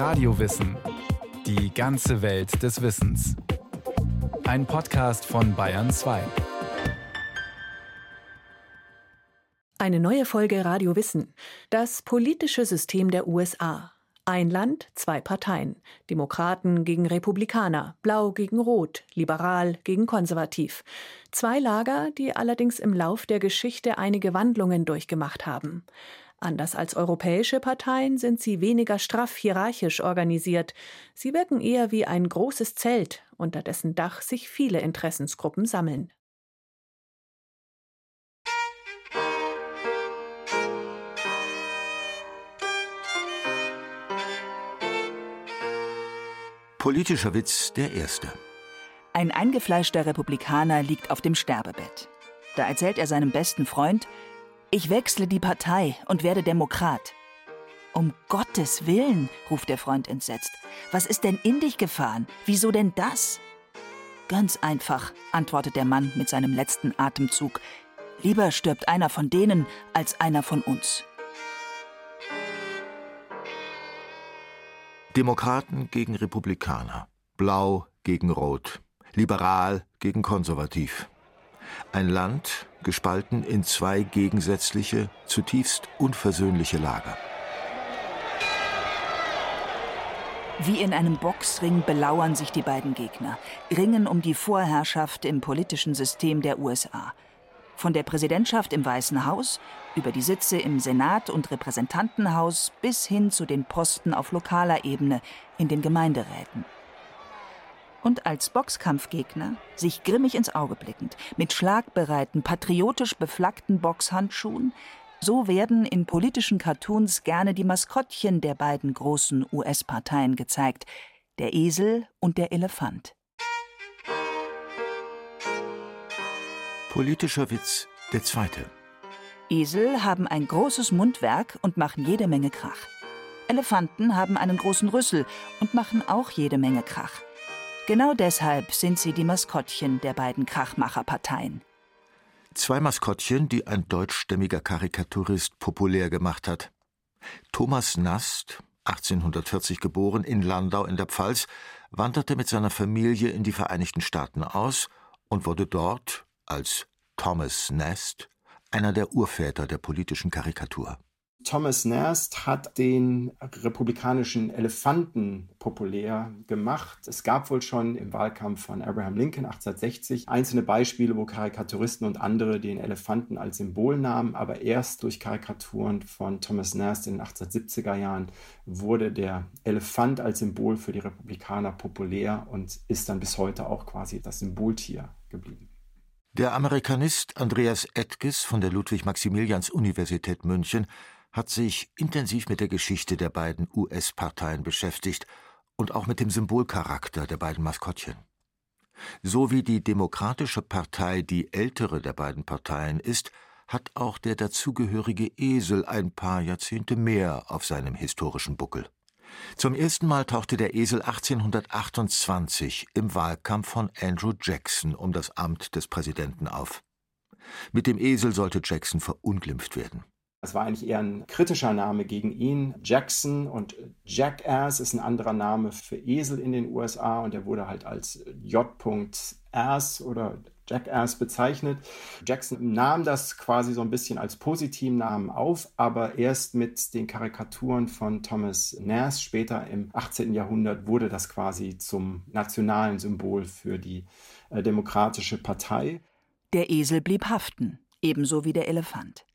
Radiowissen. Die ganze Welt des Wissens. Ein Podcast von Bayern 2. Eine neue Folge Radio Wissen. Das politische System der USA. Ein Land, zwei Parteien. Demokraten gegen Republikaner, Blau gegen Rot, Liberal gegen Konservativ. Zwei Lager, die allerdings im Lauf der Geschichte einige Wandlungen durchgemacht haben. Anders als europäische Parteien sind sie weniger straff hierarchisch organisiert. Sie wirken eher wie ein großes Zelt, unter dessen Dach sich viele Interessensgruppen sammeln. Politischer Witz der erste. Ein eingefleischter Republikaner liegt auf dem Sterbebett. Da erzählt er seinem besten Freund, ich wechsle die Partei und werde Demokrat. Um Gottes Willen, ruft der Freund entsetzt. Was ist denn in dich gefahren? Wieso denn das? Ganz einfach, antwortet der Mann mit seinem letzten Atemzug. Lieber stirbt einer von denen als einer von uns. Demokraten gegen Republikaner, Blau gegen Rot, Liberal gegen Konservativ. Ein Land gespalten in zwei gegensätzliche, zutiefst unversöhnliche Lager. Wie in einem Boxring belauern sich die beiden Gegner, ringen um die Vorherrschaft im politischen System der USA. Von der Präsidentschaft im Weißen Haus über die Sitze im Senat und Repräsentantenhaus bis hin zu den Posten auf lokaler Ebene in den Gemeinderäten und als Boxkampfgegner, sich grimmig ins Auge blickend, mit schlagbereiten, patriotisch beflaggten Boxhandschuhen, so werden in politischen Cartoons gerne die Maskottchen der beiden großen US-Parteien gezeigt, der Esel und der Elefant. Politischer Witz der zweite. Esel haben ein großes Mundwerk und machen jede Menge Krach. Elefanten haben einen großen Rüssel und machen auch jede Menge Krach. Genau deshalb sind sie die Maskottchen der beiden Krachmacherparteien. Zwei Maskottchen, die ein deutschstämmiger Karikaturist populär gemacht hat. Thomas Nast, 1840 geboren in Landau in der Pfalz, wanderte mit seiner Familie in die Vereinigten Staaten aus und wurde dort als Thomas Nast einer der Urväter der politischen Karikatur. Thomas Nast hat den republikanischen Elefanten populär gemacht. Es gab wohl schon im Wahlkampf von Abraham Lincoln 1860 einzelne Beispiele, wo Karikaturisten und andere den Elefanten als Symbol nahmen, aber erst durch Karikaturen von Thomas Nast in den 1870er Jahren wurde der Elefant als Symbol für die Republikaner populär und ist dann bis heute auch quasi das Symboltier geblieben. Der Amerikanist Andreas Edges von der Ludwig-Maximilians-Universität München hat sich intensiv mit der Geschichte der beiden US-Parteien beschäftigt und auch mit dem Symbolcharakter der beiden Maskottchen. So wie die Demokratische Partei die ältere der beiden Parteien ist, hat auch der dazugehörige Esel ein paar Jahrzehnte mehr auf seinem historischen Buckel. Zum ersten Mal tauchte der Esel 1828 im Wahlkampf von Andrew Jackson um das Amt des Präsidenten auf. Mit dem Esel sollte Jackson verunglimpft werden. Es war eigentlich eher ein kritischer Name gegen ihn. Jackson und Jackass ist ein anderer Name für Esel in den USA und er wurde halt als J.Ass oder Jackass bezeichnet. Jackson nahm das quasi so ein bisschen als positiven Namen auf, aber erst mit den Karikaturen von Thomas Nast später im 18. Jahrhundert wurde das quasi zum nationalen Symbol für die äh, Demokratische Partei. Der Esel blieb haften, ebenso wie der Elefant.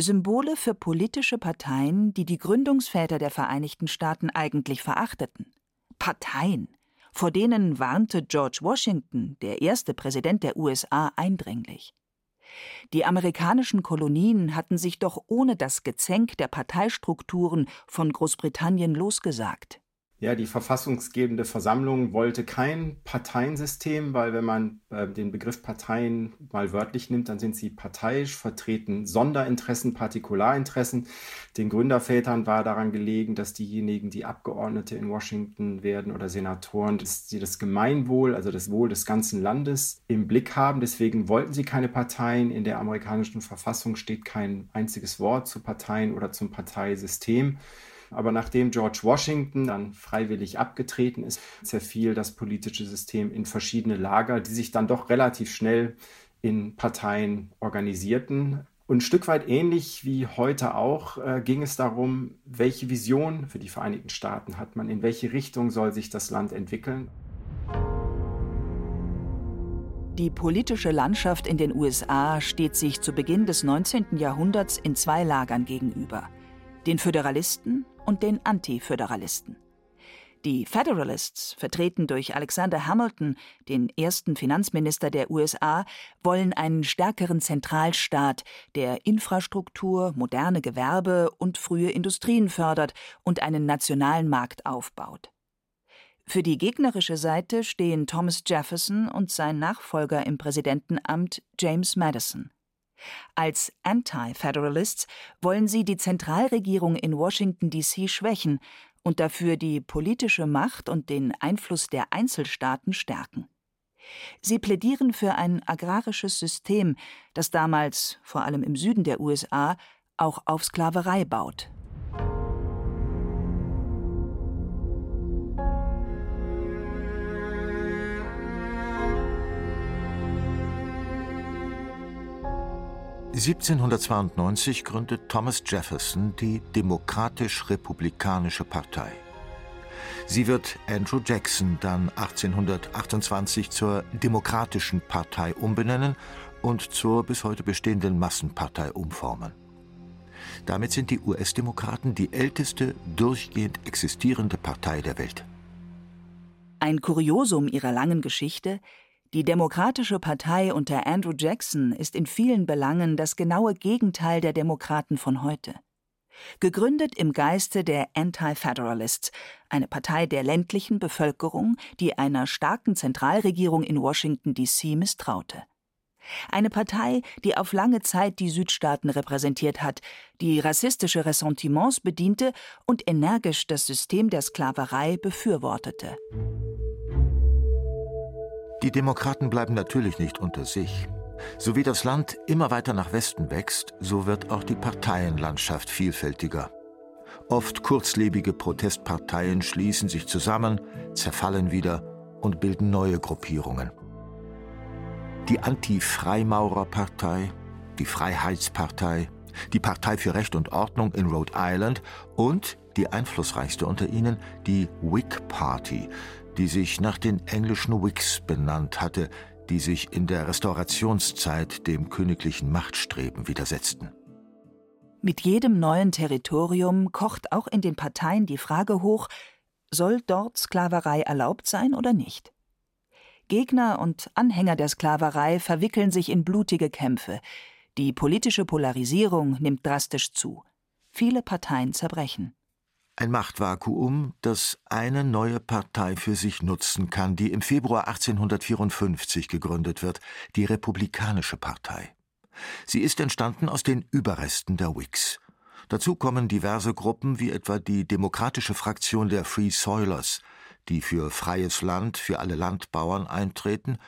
Symbole für politische Parteien, die die Gründungsväter der Vereinigten Staaten eigentlich verachteten. Parteien, vor denen warnte George Washington, der erste Präsident der USA, eindringlich. Die amerikanischen Kolonien hatten sich doch ohne das Gezänk der Parteistrukturen von Großbritannien losgesagt. Ja, die verfassungsgebende Versammlung wollte kein Parteiensystem, weil wenn man äh, den Begriff Parteien mal wörtlich nimmt, dann sind sie parteiisch, vertreten Sonderinteressen, Partikularinteressen. Den Gründervätern war daran gelegen, dass diejenigen, die Abgeordnete in Washington werden oder Senatoren, dass sie das Gemeinwohl, also das Wohl des ganzen Landes im Blick haben. Deswegen wollten sie keine Parteien. In der amerikanischen Verfassung steht kein einziges Wort zu Parteien oder zum Parteisystem. Aber nachdem George Washington dann freiwillig abgetreten ist, zerfiel das politische System in verschiedene Lager, die sich dann doch relativ schnell in Parteien organisierten. Und ein Stück weit ähnlich wie heute auch äh, ging es darum, welche Vision für die Vereinigten Staaten hat man, in welche Richtung soll sich das Land entwickeln. Die politische Landschaft in den USA steht sich zu Beginn des 19. Jahrhunderts in zwei Lagern gegenüber, den Föderalisten und den Antiföderalisten. Die Federalists, vertreten durch Alexander Hamilton, den ersten Finanzminister der USA, wollen einen stärkeren Zentralstaat, der Infrastruktur, moderne Gewerbe und frühe Industrien fördert und einen nationalen Markt aufbaut. Für die gegnerische Seite stehen Thomas Jefferson und sein Nachfolger im Präsidentenamt James Madison. Als Anti-Federalists wollen sie die Zentralregierung in Washington DC schwächen und dafür die politische Macht und den Einfluss der Einzelstaaten stärken. Sie plädieren für ein agrarisches System, das damals, vor allem im Süden der USA, auch auf Sklaverei baut. 1792 gründet Thomas Jefferson die Demokratisch-Republikanische Partei. Sie wird Andrew Jackson dann 1828 zur Demokratischen Partei umbenennen und zur bis heute bestehenden Massenpartei umformen. Damit sind die US-Demokraten die älteste durchgehend existierende Partei der Welt. Ein Kuriosum ihrer langen Geschichte die Demokratische Partei unter Andrew Jackson ist in vielen Belangen das genaue Gegenteil der Demokraten von heute. Gegründet im Geiste der Anti-Federalists, eine Partei der ländlichen Bevölkerung, die einer starken Zentralregierung in Washington DC misstraute. Eine Partei, die auf lange Zeit die Südstaaten repräsentiert hat, die rassistische Ressentiments bediente und energisch das System der Sklaverei befürwortete. Die Demokraten bleiben natürlich nicht unter sich. So wie das Land immer weiter nach Westen wächst, so wird auch die Parteienlandschaft vielfältiger. Oft kurzlebige Protestparteien schließen sich zusammen, zerfallen wieder und bilden neue Gruppierungen. Die Anti-Freimaurerpartei, die Freiheitspartei, die Partei für Recht und Ordnung in Rhode Island und die einflussreichste unter ihnen, die Whig Party, die sich nach den englischen Whigs benannt hatte, die sich in der Restaurationszeit dem königlichen Machtstreben widersetzten. Mit jedem neuen Territorium kocht auch in den Parteien die Frage hoch, soll dort Sklaverei erlaubt sein oder nicht? Gegner und Anhänger der Sklaverei verwickeln sich in blutige Kämpfe. Die politische Polarisierung nimmt drastisch zu. Viele Parteien zerbrechen. Ein Machtvakuum, das eine neue Partei für sich nutzen kann, die im Februar 1854 gegründet wird, die Republikanische Partei. Sie ist entstanden aus den Überresten der Whigs. Dazu kommen diverse Gruppen wie etwa die demokratische Fraktion der Free Soilers, die für freies Land für alle Landbauern eintreten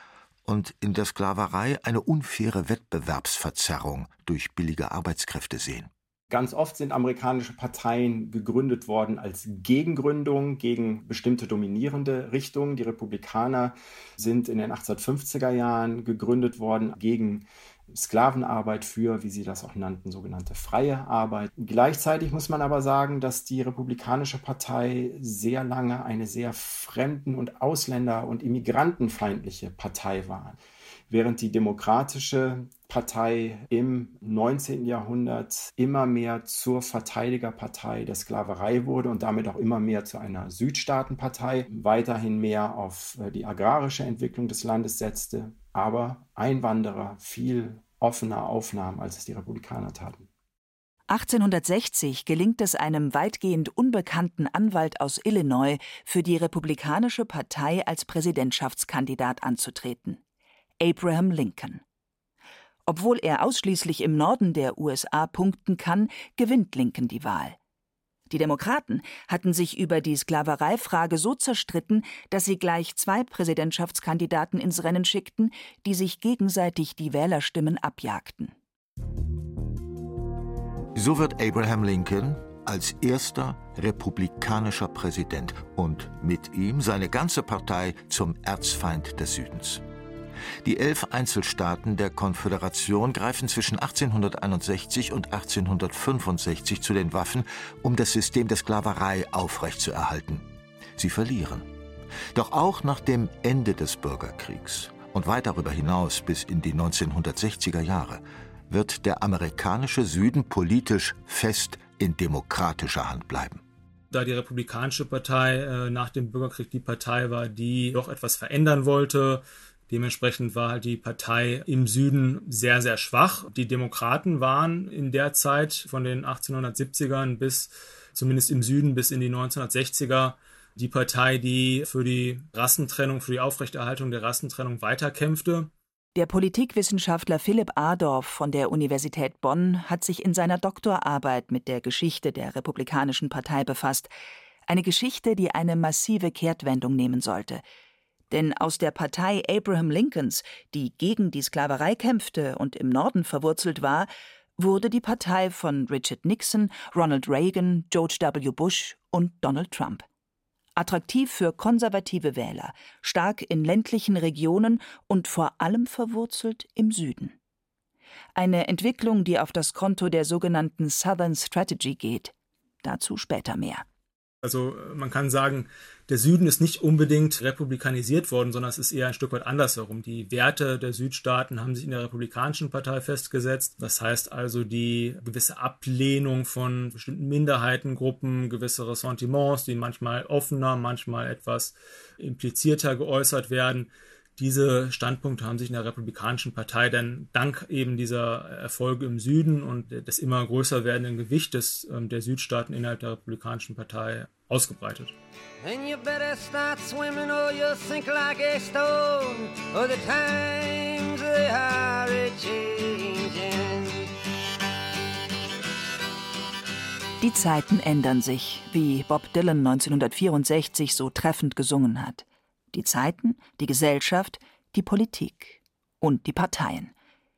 und in der Sklaverei eine unfaire Wettbewerbsverzerrung durch billige Arbeitskräfte sehen. Ganz oft sind amerikanische Parteien gegründet worden als Gegengründung gegen bestimmte dominierende Richtungen. Die Republikaner sind in den 1850er Jahren gegründet worden gegen Sklavenarbeit für, wie sie das auch nannten, sogenannte freie Arbeit. Gleichzeitig muss man aber sagen, dass die Republikanische Partei sehr lange eine sehr fremden- und Ausländer- und immigrantenfeindliche Partei war während die Demokratische Partei im 19. Jahrhundert immer mehr zur Verteidigerpartei der Sklaverei wurde und damit auch immer mehr zu einer Südstaatenpartei, weiterhin mehr auf äh, die agrarische Entwicklung des Landes setzte, aber Einwanderer viel offener aufnahm, als es die Republikaner taten. 1860 gelingt es einem weitgehend unbekannten Anwalt aus Illinois, für die Republikanische Partei als Präsidentschaftskandidat anzutreten. Abraham Lincoln. Obwohl er ausschließlich im Norden der USA punkten kann, gewinnt Lincoln die Wahl. Die Demokraten hatten sich über die Sklavereifrage so zerstritten, dass sie gleich zwei Präsidentschaftskandidaten ins Rennen schickten, die sich gegenseitig die Wählerstimmen abjagten. So wird Abraham Lincoln, als erster republikanischer Präsident und mit ihm seine ganze Partei zum Erzfeind des Südens. Die elf Einzelstaaten der Konföderation greifen zwischen 1861 und 1865 zu den Waffen, um das System der Sklaverei aufrechtzuerhalten. Sie verlieren. Doch auch nach dem Ende des Bürgerkriegs und weit darüber hinaus bis in die 1960er Jahre wird der amerikanische Süden politisch fest in demokratischer Hand bleiben da die Republikanische Partei äh, nach dem Bürgerkrieg die Partei war, die doch etwas verändern wollte, Dementsprechend war halt die Partei im Süden sehr, sehr schwach. Die Demokraten waren in der Zeit von den 1870ern bis zumindest im Süden bis in die 1960er die Partei, die für die Rassentrennung, für die Aufrechterhaltung der Rassentrennung weiterkämpfte. Der Politikwissenschaftler Philipp Adorf von der Universität Bonn hat sich in seiner Doktorarbeit mit der Geschichte der Republikanischen Partei befasst. Eine Geschichte, die eine massive Kehrtwendung nehmen sollte – denn aus der Partei Abraham Lincolns, die gegen die Sklaverei kämpfte und im Norden verwurzelt war, wurde die Partei von Richard Nixon, Ronald Reagan, George W. Bush und Donald Trump. Attraktiv für konservative Wähler, stark in ländlichen Regionen und vor allem verwurzelt im Süden. Eine Entwicklung, die auf das Konto der sogenannten Southern Strategy geht. Dazu später mehr. Also man kann sagen, der Süden ist nicht unbedingt republikanisiert worden, sondern es ist eher ein Stück weit andersherum. Die Werte der Südstaaten haben sich in der Republikanischen Partei festgesetzt. Das heißt also die gewisse Ablehnung von bestimmten Minderheitengruppen, gewisse Ressentiments, die manchmal offener, manchmal etwas implizierter geäußert werden. Diese Standpunkte haben sich in der Republikanischen Partei dann dank eben dieser Erfolge im Süden und des immer größer werdenden Gewichtes ähm, der Südstaaten innerhalb der Republikanischen Partei ausgebreitet. Die Zeiten ändern sich, wie Bob Dylan 1964 so treffend gesungen hat die Zeiten, die Gesellschaft, die Politik und die Parteien.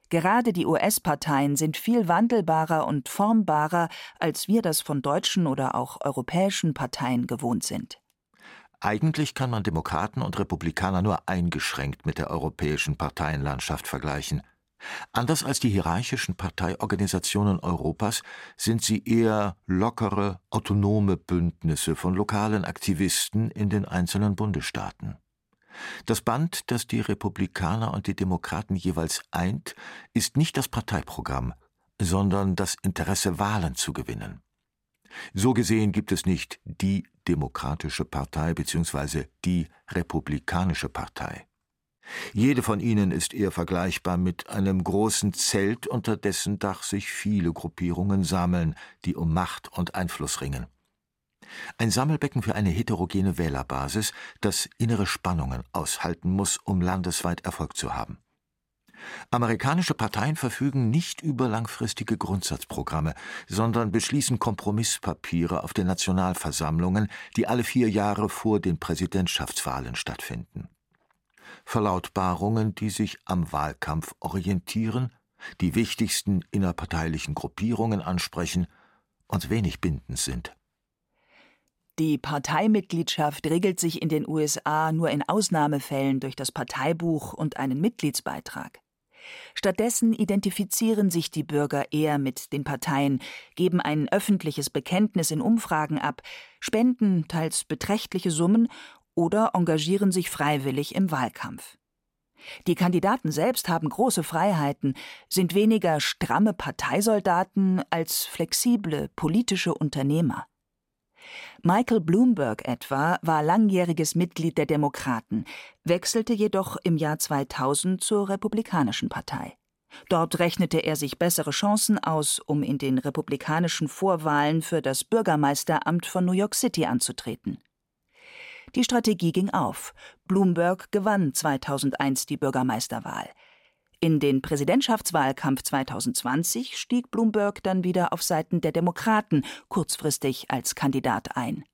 Gerade die US-Parteien sind viel wandelbarer und formbarer, als wir das von deutschen oder auch europäischen Parteien gewohnt sind. Eigentlich kann man Demokraten und Republikaner nur eingeschränkt mit der europäischen Parteienlandschaft vergleichen. Anders als die hierarchischen Parteiorganisationen Europas sind sie eher lockere, autonome Bündnisse von lokalen Aktivisten in den einzelnen Bundesstaaten. Das Band, das die Republikaner und die Demokraten jeweils eint, ist nicht das Parteiprogramm, sondern das Interesse, Wahlen zu gewinnen. So gesehen gibt es nicht die Demokratische Partei bzw. die Republikanische Partei. Jede von ihnen ist eher vergleichbar mit einem großen Zelt, unter dessen Dach sich viele Gruppierungen sammeln, die um Macht und Einfluss ringen. Ein Sammelbecken für eine heterogene Wählerbasis, das innere Spannungen aushalten muss, um landesweit Erfolg zu haben. Amerikanische Parteien verfügen nicht über langfristige Grundsatzprogramme, sondern beschließen Kompromisspapiere auf den Nationalversammlungen, die alle vier Jahre vor den Präsidentschaftswahlen stattfinden. Verlautbarungen, die sich am Wahlkampf orientieren, die wichtigsten innerparteilichen Gruppierungen ansprechen und wenig bindend sind. Die Parteimitgliedschaft regelt sich in den USA nur in Ausnahmefällen durch das Parteibuch und einen Mitgliedsbeitrag. Stattdessen identifizieren sich die Bürger eher mit den Parteien, geben ein öffentliches Bekenntnis in Umfragen ab, spenden teils beträchtliche Summen oder engagieren sich freiwillig im Wahlkampf. Die Kandidaten selbst haben große Freiheiten, sind weniger stramme Parteisoldaten als flexible politische Unternehmer. Michael Bloomberg etwa war langjähriges Mitglied der Demokraten, wechselte jedoch im Jahr 2000 zur Republikanischen Partei. Dort rechnete er sich bessere Chancen aus, um in den republikanischen Vorwahlen für das Bürgermeisteramt von New York City anzutreten. Die Strategie ging auf. Bloomberg gewann 2001 die Bürgermeisterwahl. In den Präsidentschaftswahlkampf 2020 stieg Bloomberg dann wieder auf Seiten der Demokraten kurzfristig als Kandidat ein.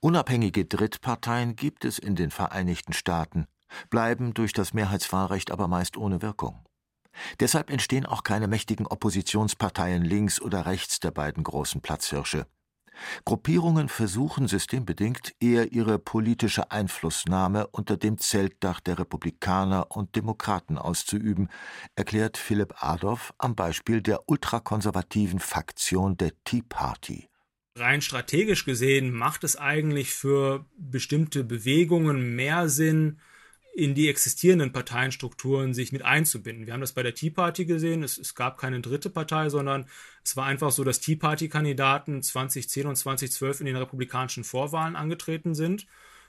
Unabhängige Drittparteien gibt es in den Vereinigten Staaten, bleiben durch das Mehrheitswahlrecht aber meist ohne Wirkung. Deshalb entstehen auch keine mächtigen Oppositionsparteien links oder rechts der beiden großen Platzhirsche. Gruppierungen versuchen systembedingt eher ihre politische Einflussnahme unter dem Zeltdach der Republikaner und Demokraten auszuüben, erklärt Philipp Adolf am Beispiel der ultrakonservativen Faktion der Tea Party. Rein strategisch gesehen macht es eigentlich für bestimmte Bewegungen mehr Sinn, in die existierenden Parteienstrukturen sich mit einzubinden. Wir haben das bei der Tea Party gesehen. Es, es gab keine dritte Partei, sondern es war einfach so, dass Tea Party-Kandidaten 2010 und 2012 in den republikanischen Vorwahlen angetreten sind,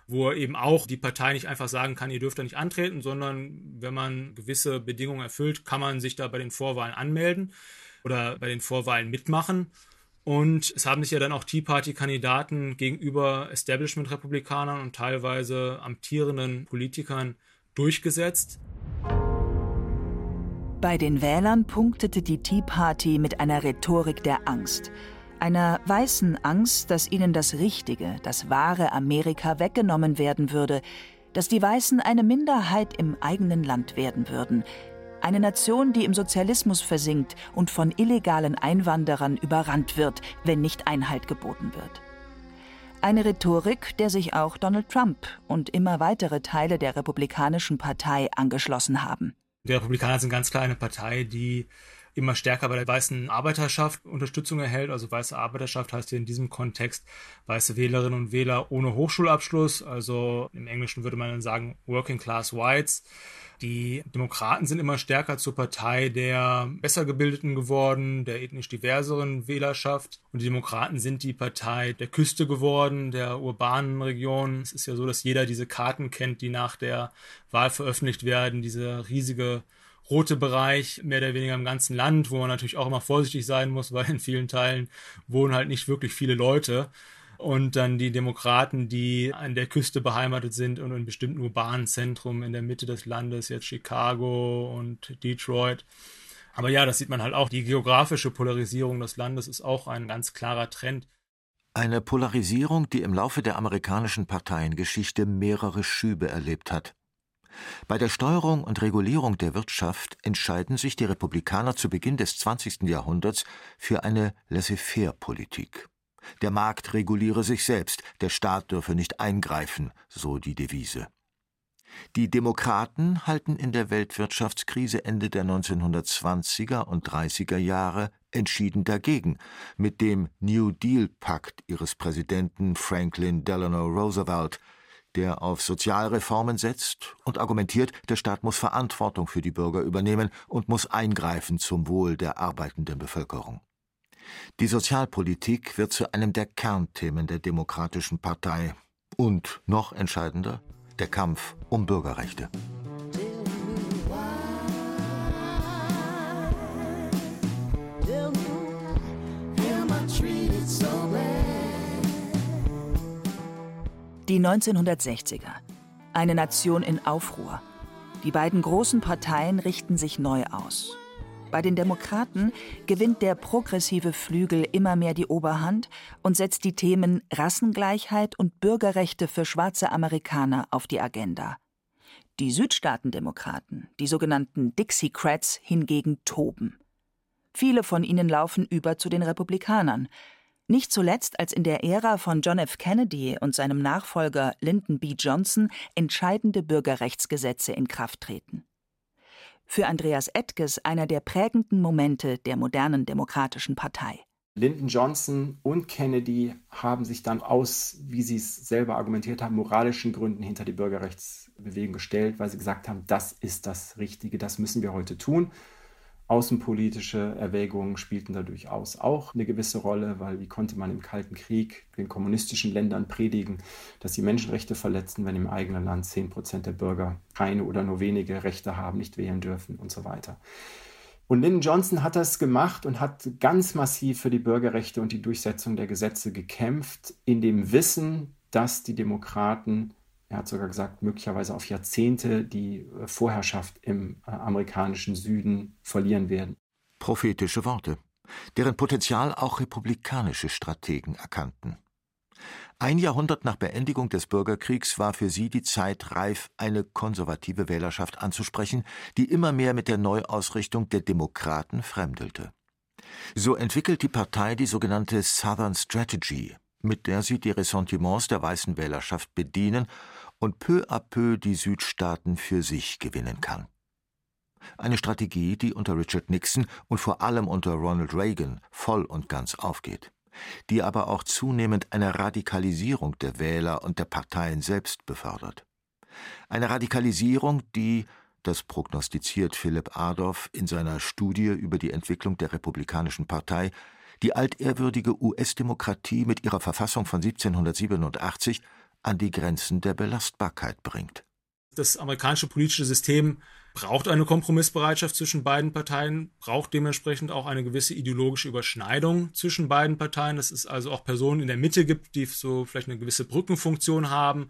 wo eben auch die Partei nicht einfach sagen kann, ihr dürft da nicht antreten, sondern wenn man gewisse Bedingungen erfüllt, kann man sich da bei den Vorwahlen anmelden oder bei den Vorwahlen mitmachen. Und es haben sich ja dann auch Tea Party-Kandidaten gegenüber Establishment-Republikanern und teilweise amtierenden Politikern durchgesetzt. Bei den Wählern punktete die Tea Party mit einer Rhetorik der Angst. Einer weißen Angst, dass ihnen das richtige, das wahre Amerika weggenommen werden würde, dass die Weißen eine Minderheit im eigenen Land werden würden, eine Nation, die im Sozialismus versinkt und von illegalen Einwanderern überrannt wird, wenn nicht Einhalt geboten wird. Eine Rhetorik, der sich auch Donald Trump und immer weitere Teile der Republikanischen Partei angeschlossen haben. Die Republikaner sind ganz klar eine Partei, die immer stärker bei der weißen Arbeiterschaft Unterstützung erhält. Also weiße Arbeiterschaft heißt hier in diesem Kontext weiße Wählerinnen und Wähler ohne Hochschulabschluss. Also im Englischen würde man dann sagen Working Class Whites. Die Demokraten sind immer stärker zur Partei der besser gebildeten geworden, der ethnisch diverseren Wählerschaft. Und die Demokraten sind die Partei der Küste geworden, der urbanen Regionen. Es ist ja so, dass jeder diese Karten kennt, die nach der Wahl veröffentlicht werden. Diese riesige rote Bereich mehr oder weniger im ganzen Land, wo man natürlich auch immer vorsichtig sein muss, weil in vielen Teilen wohnen halt nicht wirklich viele Leute und dann die Demokraten, die an der Küste beheimatet sind und in bestimmten urbanen Zentren in der Mitte des Landes, jetzt Chicago und Detroit. Aber ja, das sieht man halt auch. Die geografische Polarisierung des Landes ist auch ein ganz klarer Trend. Eine Polarisierung, die im Laufe der amerikanischen Parteiengeschichte mehrere Schübe erlebt hat. Bei der Steuerung und Regulierung der Wirtschaft entscheiden sich die Republikaner zu Beginn des 20. Jahrhunderts für eine Laissez-faire-Politik. Der Markt reguliere sich selbst, der Staat dürfe nicht eingreifen, so die Devise. Die Demokraten halten in der Weltwirtschaftskrise Ende der 1920er und 30er Jahre entschieden dagegen, mit dem New Deal-Pakt ihres Präsidenten Franklin Delano Roosevelt, der auf Sozialreformen setzt und argumentiert, der Staat muss Verantwortung für die Bürger übernehmen und muss eingreifen zum Wohl der arbeitenden Bevölkerung. Die Sozialpolitik wird zu einem der Kernthemen der Demokratischen Partei. Und noch entscheidender, der Kampf um Bürgerrechte. Die 1960er. Eine Nation in Aufruhr. Die beiden großen Parteien richten sich neu aus. Bei den Demokraten gewinnt der progressive Flügel immer mehr die Oberhand und setzt die Themen Rassengleichheit und Bürgerrechte für schwarze Amerikaner auf die Agenda. Die Südstaatendemokraten, die sogenannten Dixiecrats, hingegen toben. Viele von ihnen laufen über zu den Republikanern. Nicht zuletzt, als in der Ära von John F. Kennedy und seinem Nachfolger Lyndon B. Johnson entscheidende Bürgerrechtsgesetze in Kraft treten für Andreas Ettges einer der prägenden Momente der modernen Demokratischen Partei. Lyndon Johnson und Kennedy haben sich dann aus, wie sie es selber argumentiert haben, moralischen Gründen hinter die Bürgerrechtsbewegung gestellt, weil sie gesagt haben, das ist das Richtige, das müssen wir heute tun. Außenpolitische Erwägungen spielten da durchaus auch eine gewisse Rolle, weil wie konnte man im Kalten Krieg den kommunistischen Ländern predigen, dass sie Menschenrechte verletzen, wenn im eigenen Land 10 Prozent der Bürger keine oder nur wenige Rechte haben, nicht wählen dürfen und so weiter. Und Lyndon Johnson hat das gemacht und hat ganz massiv für die Bürgerrechte und die Durchsetzung der Gesetze gekämpft, in dem Wissen, dass die Demokraten er hat sogar gesagt, möglicherweise auf Jahrzehnte die äh, Vorherrschaft im äh, amerikanischen Süden verlieren werden. Prophetische Worte, deren Potenzial auch republikanische Strategen erkannten. Ein Jahrhundert nach Beendigung des Bürgerkriegs war für sie die Zeit reif, eine konservative Wählerschaft anzusprechen, die immer mehr mit der Neuausrichtung der Demokraten fremdelte. So entwickelt die Partei die sogenannte Southern Strategy, mit der sie die Ressentiments der weißen Wählerschaft bedienen und peu à peu die Südstaaten für sich gewinnen kann. Eine Strategie, die unter Richard Nixon und vor allem unter Ronald Reagan voll und ganz aufgeht, die aber auch zunehmend eine Radikalisierung der Wähler und der Parteien selbst befördert. Eine Radikalisierung, die, das prognostiziert Philipp Adorf in seiner Studie über die Entwicklung der Republikanischen Partei, die altehrwürdige US-Demokratie mit ihrer Verfassung von 1787 an die Grenzen der Belastbarkeit bringt. Das amerikanische politische System braucht eine Kompromissbereitschaft zwischen beiden Parteien, braucht dementsprechend auch eine gewisse ideologische Überschneidung zwischen beiden Parteien, dass es also auch Personen in der Mitte gibt, die so vielleicht eine gewisse Brückenfunktion haben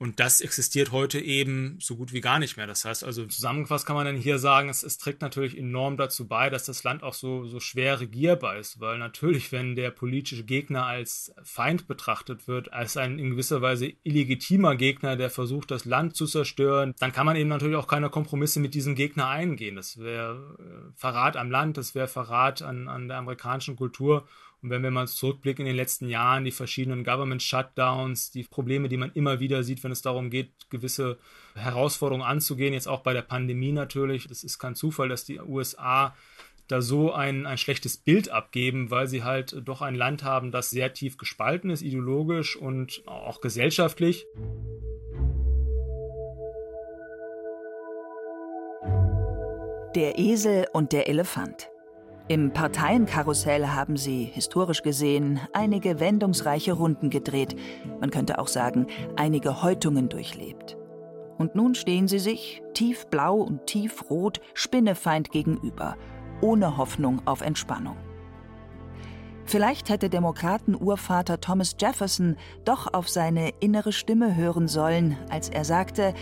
und das existiert heute eben so gut wie gar nicht mehr. Das heißt also, zusammengefasst kann man dann hier sagen, es, es trägt natürlich enorm dazu bei, dass das Land auch so, so schwer regierbar ist, weil natürlich, wenn der politische Gegner als Feind betrachtet wird, als ein in gewisser Weise illegitimer Gegner, der versucht, das Land zu zerstören, dann kann man eben natürlich auch keine Kompromisse mit diesem Gegner eingehen. Das wäre äh, Verrat am Land, das wäre Verrat an, an der amerikanischen Kultur. Und wenn wir mal zurückblicken in den letzten Jahren, die verschiedenen Government Shutdowns, die Probleme, die man immer wieder sieht, wenn es darum geht, gewisse Herausforderungen anzugehen, jetzt auch bei der Pandemie natürlich. Das ist kein Zufall, dass die USA da so ein, ein schlechtes Bild abgeben, weil sie halt doch ein Land haben, das sehr tief gespalten ist, ideologisch und auch gesellschaftlich. Der Esel und der Elefant. Im Parteienkarussell haben sie, historisch gesehen, einige wendungsreiche Runden gedreht, man könnte auch sagen, einige Häutungen durchlebt. Und nun stehen sie sich, tiefblau und tiefrot, spinnefeind gegenüber, ohne Hoffnung auf Entspannung. Vielleicht hätte Demokraten-Urvater Thomas Jefferson doch auf seine innere Stimme hören sollen, als er sagte,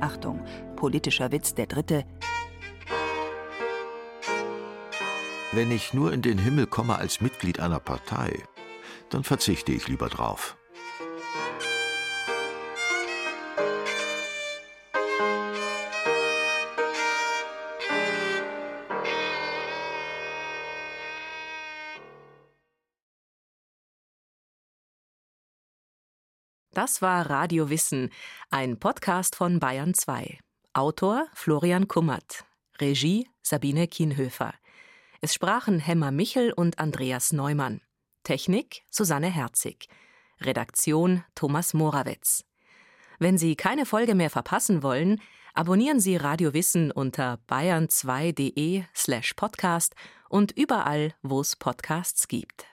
Achtung, politischer Witz der Dritte, Wenn ich nur in den Himmel komme als Mitglied einer Partei, dann verzichte ich lieber drauf. Das war Radio Wissen, ein Podcast von Bayern 2. Autor Florian Kummert. Regie Sabine Kienhöfer. Es sprachen Hemmer Michel und Andreas Neumann. Technik Susanne Herzig. Redaktion Thomas Morawetz. Wenn Sie keine Folge mehr verpassen wollen, abonnieren Sie Radio Wissen unter bayern2.de slash podcast und überall, wo es Podcasts gibt.